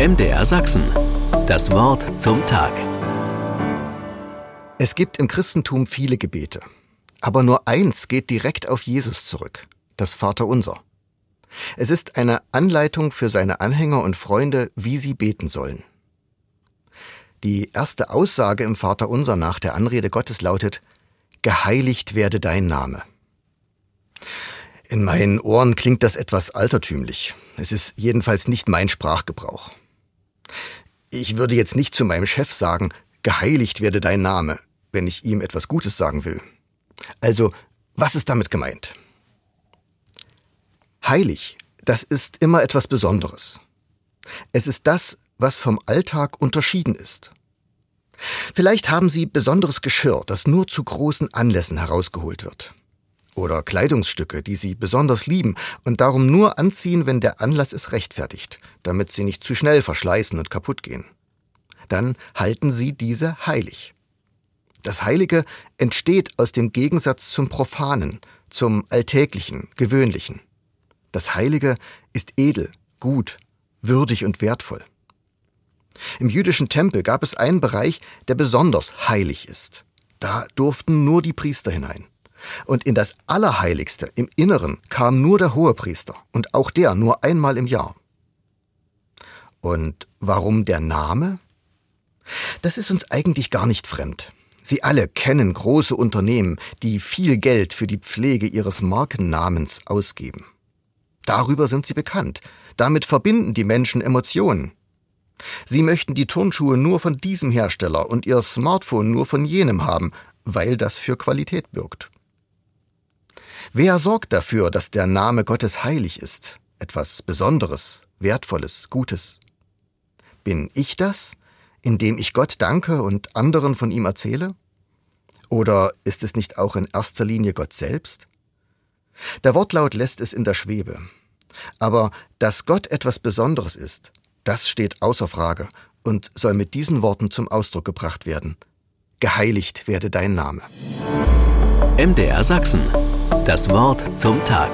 MDR Sachsen. Das Wort zum Tag. Es gibt im Christentum viele Gebete. Aber nur eins geht direkt auf Jesus zurück. Das Vaterunser. Es ist eine Anleitung für seine Anhänger und Freunde, wie sie beten sollen. Die erste Aussage im Vaterunser nach der Anrede Gottes lautet, Geheiligt werde dein Name. In meinen Ohren klingt das etwas altertümlich. Es ist jedenfalls nicht mein Sprachgebrauch. Ich würde jetzt nicht zu meinem Chef sagen, geheiligt werde dein Name, wenn ich ihm etwas Gutes sagen will. Also, was ist damit gemeint? Heilig, das ist immer etwas Besonderes. Es ist das, was vom Alltag unterschieden ist. Vielleicht haben Sie besonderes Geschirr, das nur zu großen Anlässen herausgeholt wird. Oder Kleidungsstücke, die Sie besonders lieben und darum nur anziehen, wenn der Anlass es rechtfertigt, damit sie nicht zu schnell verschleißen und kaputt gehen. Dann halten Sie diese heilig. Das Heilige entsteht aus dem Gegensatz zum Profanen, zum Alltäglichen, Gewöhnlichen. Das Heilige ist edel, gut, würdig und wertvoll. Im jüdischen Tempel gab es einen Bereich, der besonders heilig ist. Da durften nur die Priester hinein. Und in das Allerheiligste im Inneren kam nur der Hohepriester und auch der nur einmal im Jahr. Und warum der Name? Das ist uns eigentlich gar nicht fremd. Sie alle kennen große Unternehmen, die viel Geld für die Pflege ihres Markennamens ausgeben. Darüber sind sie bekannt. Damit verbinden die Menschen Emotionen. Sie möchten die Turnschuhe nur von diesem Hersteller und ihr Smartphone nur von jenem haben, weil das für Qualität birgt. Wer sorgt dafür, dass der Name Gottes heilig ist? Etwas Besonderes, Wertvolles, Gutes. Bin ich das, indem ich Gott danke und anderen von ihm erzähle? Oder ist es nicht auch in erster Linie Gott selbst? Der Wortlaut lässt es in der Schwebe. Aber dass Gott etwas Besonderes ist, das steht außer Frage und soll mit diesen Worten zum Ausdruck gebracht werden. Geheiligt werde dein Name. MDR Sachsen. Das Wort zum Tag.